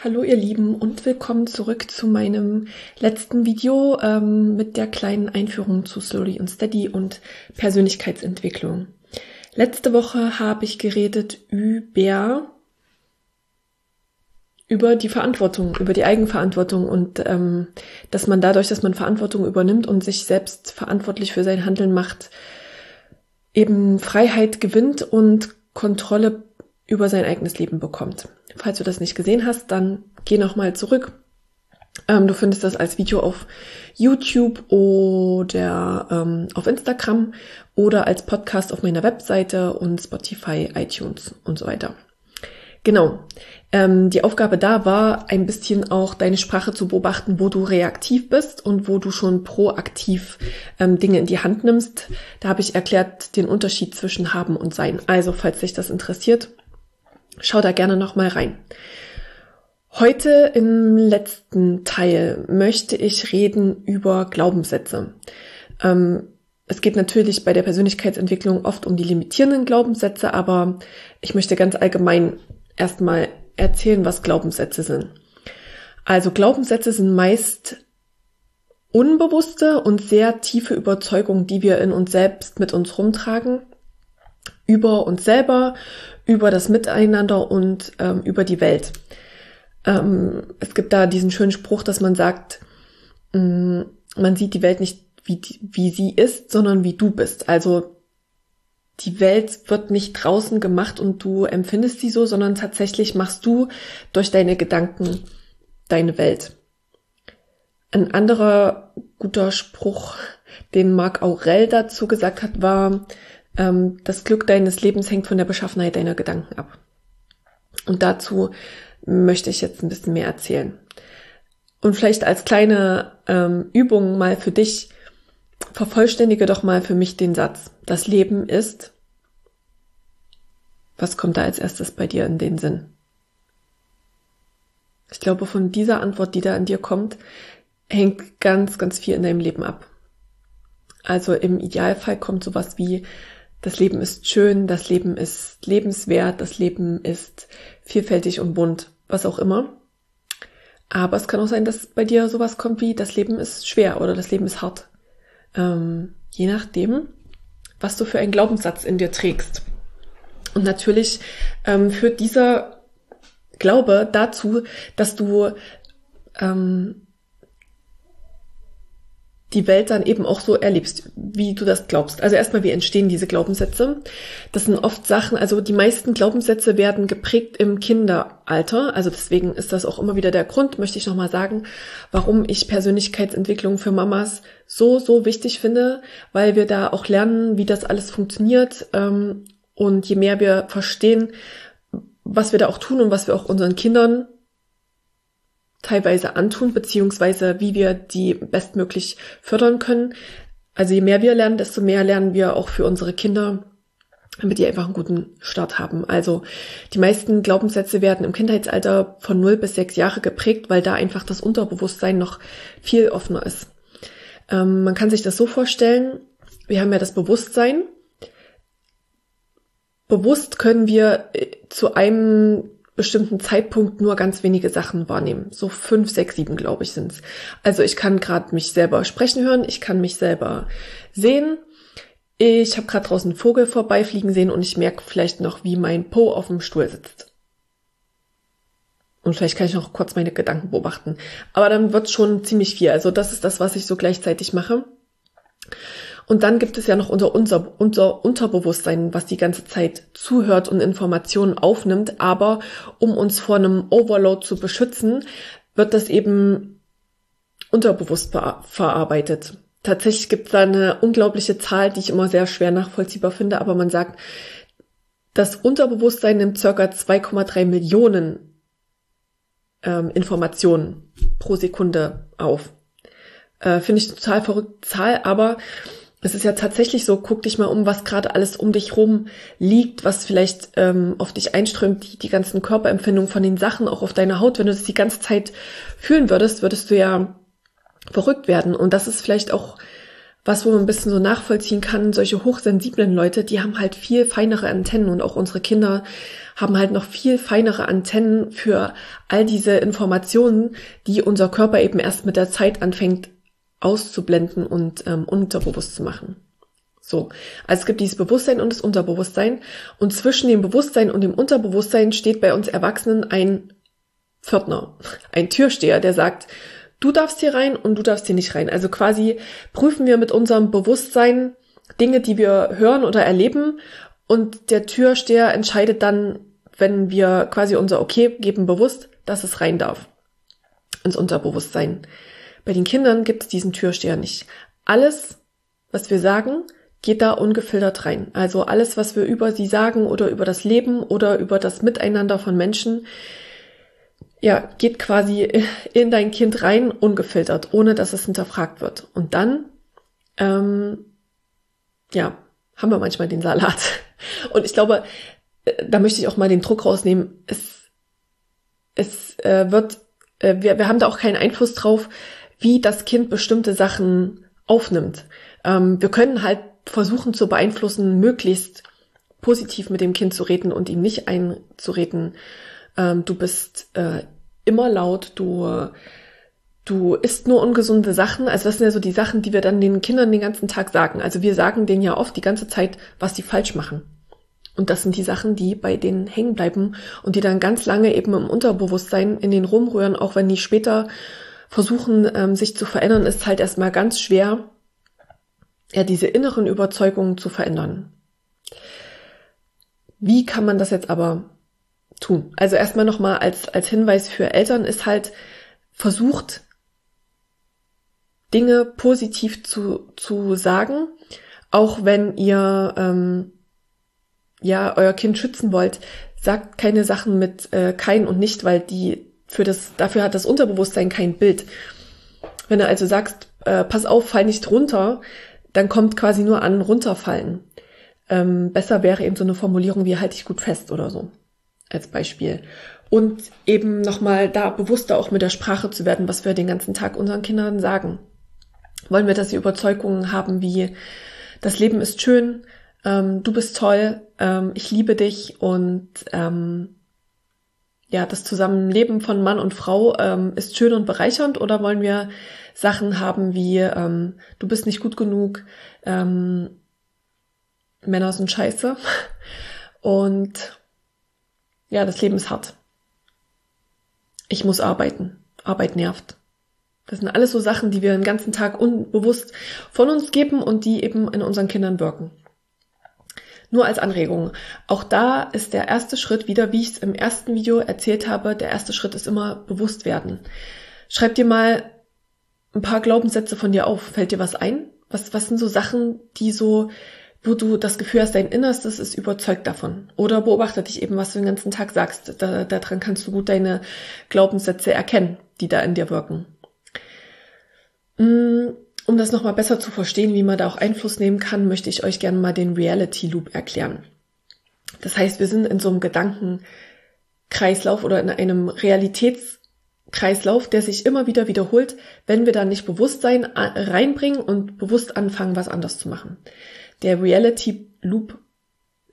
Hallo ihr Lieben und willkommen zurück zu meinem letzten Video ähm, mit der kleinen Einführung zu Slowly und Steady und Persönlichkeitsentwicklung. Letzte Woche habe ich geredet über über die Verantwortung, über die Eigenverantwortung und ähm, dass man dadurch, dass man Verantwortung übernimmt und sich selbst verantwortlich für sein Handeln macht, eben Freiheit gewinnt und Kontrolle über sein eigenes Leben bekommt. Falls du das nicht gesehen hast, dann geh nochmal zurück. Ähm, du findest das als Video auf YouTube oder ähm, auf Instagram oder als Podcast auf meiner Webseite und Spotify, iTunes und so weiter. Genau. Ähm, die Aufgabe da war, ein bisschen auch deine Sprache zu beobachten, wo du reaktiv bist und wo du schon proaktiv ähm, Dinge in die Hand nimmst. Da habe ich erklärt den Unterschied zwischen haben und sein. Also, falls dich das interessiert, Schau da gerne noch mal rein. Heute im letzten Teil möchte ich reden über Glaubenssätze. Ähm, es geht natürlich bei der Persönlichkeitsentwicklung oft um die limitierenden Glaubenssätze, aber ich möchte ganz allgemein erstmal erzählen, was Glaubenssätze sind. Also Glaubenssätze sind meist unbewusste und sehr tiefe Überzeugungen, die wir in uns selbst mit uns rumtragen, über uns selber, über das Miteinander und ähm, über die Welt. Ähm, es gibt da diesen schönen Spruch, dass man sagt, mh, mm, man sieht die Welt nicht wie, wie sie ist, sondern wie du bist. Also die Welt wird nicht draußen gemacht und du empfindest sie so, sondern tatsächlich machst du durch deine Gedanken deine Welt. Ein anderer guter Spruch, den Marc Aurel dazu gesagt hat, war, ähm, das Glück deines Lebens hängt von der Beschaffenheit deiner Gedanken ab. Und dazu möchte ich jetzt ein bisschen mehr erzählen. Und vielleicht als kleine ähm, Übung mal für dich, vervollständige doch mal für mich den Satz. Das Leben ist. Was kommt da als erstes bei dir in den Sinn? Ich glaube, von dieser Antwort, die da an dir kommt, hängt ganz, ganz viel in deinem Leben ab. Also im Idealfall kommt sowas wie das Leben ist schön, das Leben ist lebenswert, das Leben ist vielfältig und bunt, was auch immer. Aber es kann auch sein, dass bei dir sowas kommt wie, das Leben ist schwer oder das Leben ist hart. Ähm, je nachdem, was du für einen Glaubenssatz in dir trägst. Und natürlich ähm, führt dieser Glaube dazu, dass du ähm, die Welt dann eben auch so erlebst, wie du das glaubst. Also erstmal, wie entstehen diese Glaubenssätze? Das sind oft Sachen, also die meisten Glaubenssätze werden geprägt im Kinderalter. Also deswegen ist das auch immer wieder der Grund, möchte ich nochmal sagen, warum ich Persönlichkeitsentwicklung für Mamas so, so wichtig finde, weil wir da auch lernen, wie das alles funktioniert. Ähm, und je mehr wir verstehen, was wir da auch tun und was wir auch unseren Kindern teilweise antun, beziehungsweise wie wir die bestmöglich fördern können. Also je mehr wir lernen, desto mehr lernen wir auch für unsere Kinder, damit die einfach einen guten Start haben. Also die meisten Glaubenssätze werden im Kindheitsalter von 0 bis 6 Jahre geprägt, weil da einfach das Unterbewusstsein noch viel offener ist. Ähm, man kann sich das so vorstellen, wir haben ja das Bewusstsein. Bewusst können wir äh, zu einem bestimmten Zeitpunkt nur ganz wenige Sachen wahrnehmen. So fünf, sechs, sieben, glaube ich, sind's. Also ich kann gerade mich selber sprechen hören, ich kann mich selber sehen. Ich habe gerade draußen einen Vogel vorbeifliegen sehen und ich merke vielleicht noch, wie mein Po auf dem Stuhl sitzt. Und vielleicht kann ich noch kurz meine Gedanken beobachten. Aber dann wird schon ziemlich viel. Also das ist das, was ich so gleichzeitig mache. Und dann gibt es ja noch unser, unser, unser Unterbewusstsein, was die ganze Zeit zuhört und Informationen aufnimmt. Aber um uns vor einem Overload zu beschützen, wird das eben unterbewusst verarbeitet. Tatsächlich gibt es da eine unglaubliche Zahl, die ich immer sehr schwer nachvollziehbar finde, aber man sagt, das Unterbewusstsein nimmt circa 2,3 Millionen ähm, Informationen pro Sekunde auf. Äh, Finde ich total verrückt Zahl, aber es ist ja tatsächlich so, guck dich mal um, was gerade alles um dich rum liegt, was vielleicht ähm, auf dich einströmt, die, die ganzen Körperempfindungen von den Sachen, auch auf deine Haut. Wenn du das die ganze Zeit fühlen würdest, würdest du ja verrückt werden. Und das ist vielleicht auch was, wo man ein bisschen so nachvollziehen kann. Solche hochsensiblen Leute, die haben halt viel feinere Antennen und auch unsere Kinder haben halt noch viel feinere Antennen für all diese Informationen, die unser Körper eben erst mit der Zeit anfängt auszublenden und ähm, unterbewusst zu machen. So, also es gibt dieses Bewusstsein und das Unterbewusstsein und zwischen dem Bewusstsein und dem Unterbewusstsein steht bei uns Erwachsenen ein Pförtner, ein Türsteher, der sagt, du darfst hier rein und du darfst hier nicht rein. Also quasi prüfen wir mit unserem Bewusstsein Dinge, die wir hören oder erleben und der Türsteher entscheidet dann, wenn wir quasi unser Okay geben bewusst, dass es rein darf ins Unterbewusstsein. Bei den Kindern gibt es diesen Türsteher nicht. Alles, was wir sagen, geht da ungefiltert rein. Also alles, was wir über sie sagen oder über das Leben oder über das Miteinander von Menschen, ja, geht quasi in dein Kind rein, ungefiltert, ohne dass es hinterfragt wird. Und dann, ähm, ja, haben wir manchmal den Salat. Und ich glaube, äh, da möchte ich auch mal den Druck rausnehmen. Es, es äh, wird, äh, wir, wir haben da auch keinen Einfluss drauf, wie das Kind bestimmte Sachen aufnimmt. Ähm, wir können halt versuchen zu beeinflussen, möglichst positiv mit dem Kind zu reden und ihm nicht einzureden, ähm, du bist äh, immer laut, du du isst nur ungesunde Sachen. Also das sind ja so die Sachen, die wir dann den Kindern den ganzen Tag sagen. Also wir sagen denen ja oft die ganze Zeit, was sie falsch machen. Und das sind die Sachen, die bei denen hängen bleiben und die dann ganz lange eben im Unterbewusstsein in den rumrühren, auch wenn die später versuchen, ähm, sich zu verändern, ist halt erstmal ganz schwer, ja, diese inneren Überzeugungen zu verändern. Wie kann man das jetzt aber tun? Also erstmal nochmal als, als Hinweis für Eltern ist halt versucht, Dinge positiv zu, zu sagen, auch wenn ihr ähm, ja euer Kind schützen wollt, sagt keine Sachen mit äh, kein und nicht, weil die für das, dafür hat das Unterbewusstsein kein Bild. Wenn du also sagst, äh, pass auf, fall nicht runter, dann kommt quasi nur an runterfallen. Ähm, besser wäre eben so eine Formulierung wie halt dich gut fest oder so. Als Beispiel. Und eben nochmal da bewusster auch mit der Sprache zu werden, was wir den ganzen Tag unseren Kindern sagen. Wollen wir, dass sie Überzeugungen haben wie, das Leben ist schön, ähm, du bist toll, ähm, ich liebe dich und ähm, ja, das Zusammenleben von Mann und Frau ähm, ist schön und bereichernd oder wollen wir Sachen haben wie ähm, du bist nicht gut genug, ähm, Männer sind scheiße und ja, das Leben ist hart. Ich muss arbeiten. Arbeit nervt. Das sind alles so Sachen, die wir den ganzen Tag unbewusst von uns geben und die eben in unseren Kindern wirken. Nur als Anregung. Auch da ist der erste Schritt wieder, wie ich es im ersten Video erzählt habe, der erste Schritt ist immer bewusst werden. Schreib dir mal ein paar Glaubenssätze von dir auf. Fällt dir was ein? Was, was sind so Sachen, die so, wo du das Gefühl hast, dein Innerstes ist überzeugt davon? Oder beobachte dich eben, was du den ganzen Tag sagst. Da, daran kannst du gut deine Glaubenssätze erkennen, die da in dir wirken. Um das nochmal besser zu verstehen, wie man da auch Einfluss nehmen kann, möchte ich euch gerne mal den Reality Loop erklären. Das heißt, wir sind in so einem Gedankenkreislauf oder in einem Realitätskreislauf, der sich immer wieder wiederholt, wenn wir da nicht Bewusstsein reinbringen und bewusst anfangen, was anders zu machen. Der Reality Loop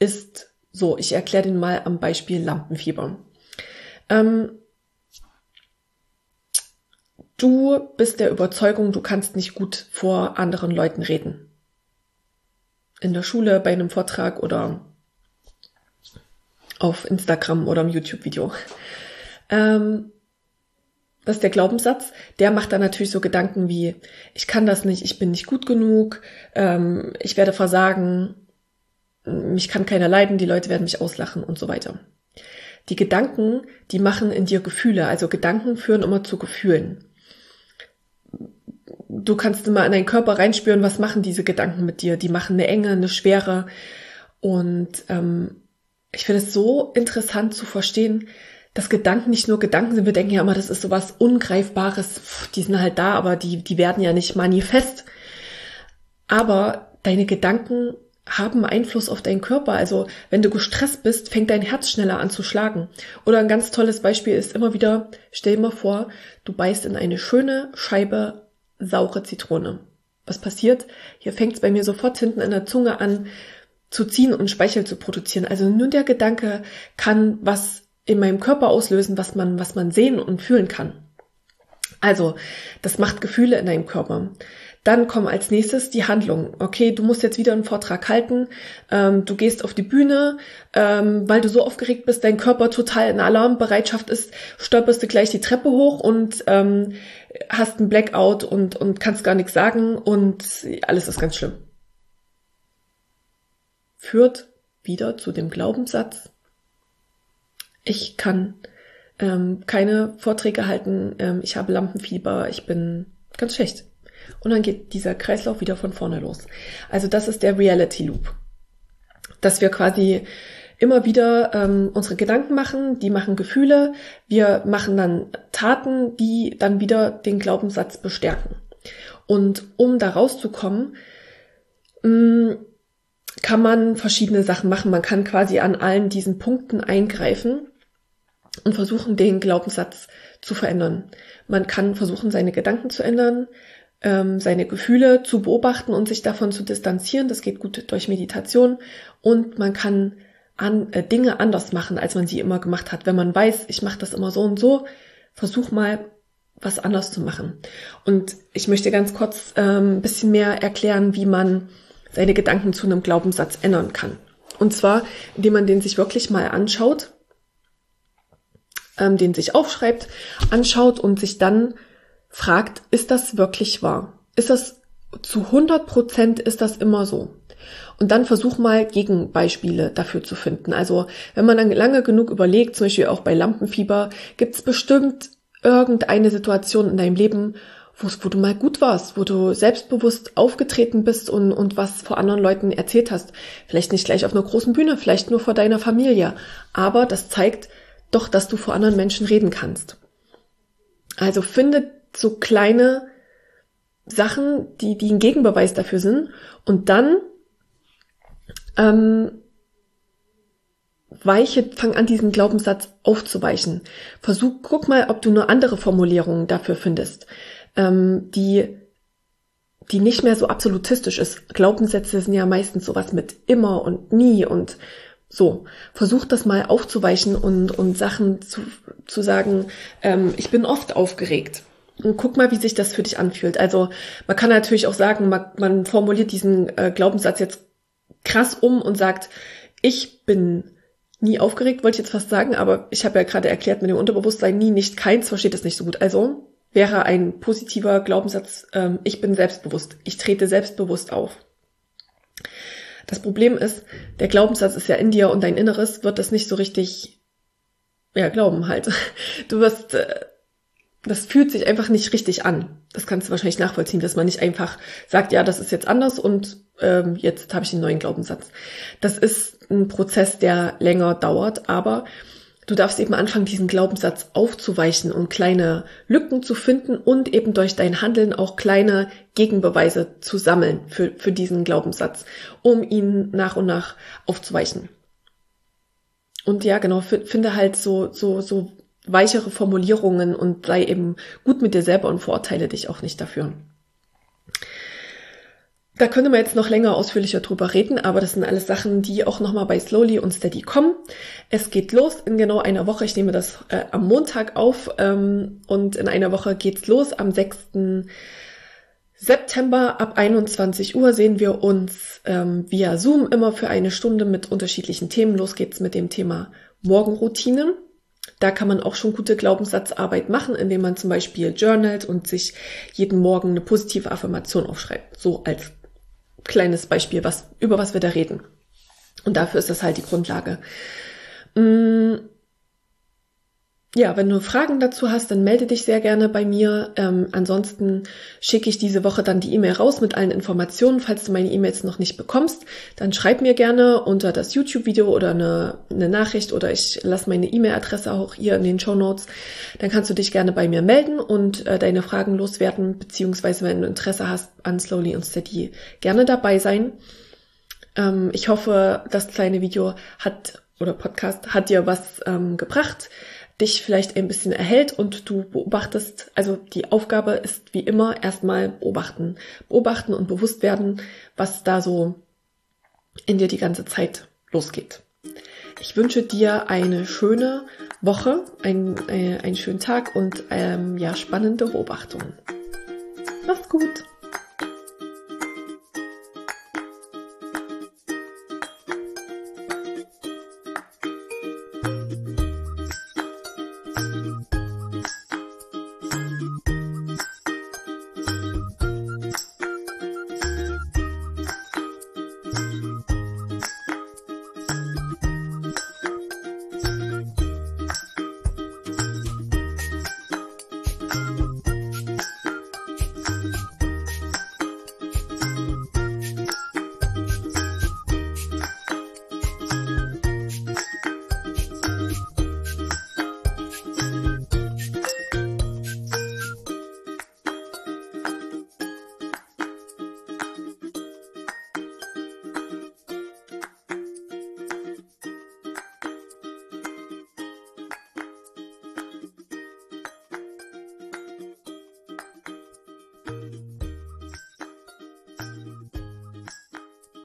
ist so, ich erkläre den mal am Beispiel Lampenfieber. Ähm, Du bist der Überzeugung, du kannst nicht gut vor anderen Leuten reden. In der Schule, bei einem Vortrag oder auf Instagram oder im YouTube-Video. Ähm, das ist der Glaubenssatz. Der macht dann natürlich so Gedanken wie, ich kann das nicht, ich bin nicht gut genug, ähm, ich werde versagen, mich kann keiner leiden, die Leute werden mich auslachen und so weiter. Die Gedanken, die machen in dir Gefühle, also Gedanken führen immer zu Gefühlen du kannst immer in deinen Körper reinspüren, was machen diese Gedanken mit dir. Die machen eine Enge, eine Schwere. Und ähm, ich finde es so interessant zu verstehen, dass Gedanken nicht nur Gedanken sind. Wir denken ja immer, das ist sowas Ungreifbares. Die sind halt da, aber die, die werden ja nicht manifest. Aber deine Gedanken haben Einfluss auf deinen Körper. Also wenn du gestresst bist, fängt dein Herz schneller an zu schlagen. Oder ein ganz tolles Beispiel ist immer wieder, stell dir mal vor, du beißt in eine schöne Scheibe saure Zitrone. Was passiert? Hier fängt es bei mir sofort hinten in der Zunge an zu ziehen und Speichel zu produzieren. Also nur der Gedanke kann was in meinem Körper auslösen, was man, was man sehen und fühlen kann. Also, das macht Gefühle in deinem Körper. Dann kommen als nächstes die Handlungen. Okay, du musst jetzt wieder einen Vortrag halten, ähm, du gehst auf die Bühne, ähm, weil du so aufgeregt bist, dein Körper total in Alarmbereitschaft ist, stolperst du gleich die Treppe hoch und ähm, hast einen Blackout und, und kannst gar nichts sagen und alles ist ganz schlimm. Führt wieder zu dem Glaubenssatz, ich kann ähm, keine Vorträge halten, ähm, ich habe Lampenfieber, ich bin ganz schlecht. Und dann geht dieser Kreislauf wieder von vorne los. Also das ist der Reality Loop. Dass wir quasi immer wieder ähm, unsere Gedanken machen, die machen Gefühle, wir machen dann Taten, die dann wieder den Glaubenssatz bestärken. Und um da rauszukommen, mh, mm, kann man verschiedene Sachen machen. Man kann quasi an allen diesen Punkten eingreifen und versuchen, den Glaubenssatz zu verändern. Man kann versuchen, seine Gedanken zu ändern, ähm, seine Gefühle zu beobachten und sich davon zu distanzieren. Das geht gut durch Meditation und man kann an, äh, Dinge anders machen, als man sie immer gemacht hat. Wenn man weiß, ich mache das immer so und so, versuch mal was anders zu machen. Und ich möchte ganz kurz ähm, ein bisschen mehr erklären, wie man seine Gedanken zu einem Glaubenssatz ändern kann. Und zwar, indem man den sich wirklich mal anschaut ähm, den sich aufschreibt, anschaut und sich dann fragt, ist das wirklich wahr? Ist das zu 100 Prozent ist das immer so? Und dann versuch mal Gegenbeispiele dafür zu finden. Also wenn man dann lange genug überlegt, zum Beispiel auch bei Lampenfieber, gibt es bestimmt irgendeine Situation in deinem Leben, wo, du mal gut warst, wo du selbstbewusst aufgetreten bist und, und was vor anderen Leuten erzählt hast. Vielleicht nicht gleich auf einer großen Bühne, vielleicht nur vor deiner Familie. Aber das zeigt, doch, dass du vor anderen Menschen reden kannst. Also finde so kleine Sachen, die, die ein Gegenbeweis dafür sind und dann ähm, weiche, fang an, diesen Glaubenssatz aufzuweichen. Versuch, guck mal, ob du nur andere Formulierungen dafür findest, ähm, die, die nicht mehr so absolutistisch ist. Glaubenssätze sind ja meistens sowas mit immer und nie und so, versuch das mal aufzuweichen und, und Sachen zu, zu sagen, ähm, ich bin oft aufgeregt. Und guck mal, wie sich das für dich anfühlt. Also man kann natürlich auch sagen, man, man formuliert diesen äh, Glaubenssatz jetzt krass um und sagt, ich bin nie aufgeregt, wollte ich jetzt fast sagen, aber ich habe ja gerade erklärt, mit dem Unterbewusstsein nie, nicht keins versteht das nicht so gut. Also wäre ein positiver Glaubenssatz, ähm, ich bin selbstbewusst, ich trete selbstbewusst auf. Das Problem ist, der Glaubenssatz ist ja in dir und dein Inneres wird das nicht so richtig, ja, glauben halt. Du wirst, äh, das fühlt sich einfach nicht richtig an. Das kannst du wahrscheinlich nachvollziehen, dass man nicht einfach sagt, ja, das ist jetzt anders und ähm, jetzt habe ich einen neuen Glaubenssatz. Das ist ein Prozess, der länger dauert, aber Du darfst eben anfangen, diesen Glaubenssatz aufzuweichen und kleine Lücken zu finden und eben durch dein Handeln auch kleine Gegenbeweise zu sammeln für, für diesen Glaubenssatz, um ihn nach und nach aufzuweichen. Und ja, genau, finde halt so, so, so weichere Formulierungen und sei eben gut mit dir selber und verurteile dich auch nicht dafür. Da könnte man jetzt noch länger ausführlicher drüber reden, aber das sind alles Sachen, die auch nochmal bei Slowly und Steady kommen. Es geht los in genau einer Woche. Ich nehme das äh, am Montag auf ähm, und in einer Woche geht's los. Am 6. September ab 21 Uhr sehen wir uns ähm, via Zoom immer für eine Stunde mit unterschiedlichen Themen. Los geht's mit dem Thema Morgenroutine. Da kann man auch schon gute Glaubenssatzarbeit machen, indem man zum Beispiel journalt und sich jeden Morgen eine positive Affirmation aufschreibt. So als kleines Beispiel, was, über was wir da reden. Und dafür ist das halt die Grundlage. Mm. Ja, wenn du Fragen dazu hast, dann melde dich sehr gerne bei mir. Ähm, ansonsten schicke ich diese Woche dann die E-Mail raus mit allen Informationen. Falls du meine E-Mails noch nicht bekommst, dann schreib mir gerne unter das YouTube-Video oder eine, eine Nachricht oder ich lasse meine E-Mail-Adresse auch hier in den Show Notes. Dann kannst du dich gerne bei mir melden und äh, deine Fragen loswerden, beziehungsweise wenn du Interesse hast an Slowly und Steady, gerne dabei sein. Ähm, ich hoffe, das kleine Video hat oder Podcast hat dir was ähm, gebracht dich vielleicht ein bisschen erhält und du beobachtest, also die Aufgabe ist wie immer erstmal beobachten. Beobachten und bewusst werden, was da so in dir die ganze Zeit losgeht. Ich wünsche dir eine schöne Woche, ein, äh, einen schönen Tag und ähm, ja, spannende Beobachtungen. Mach's gut!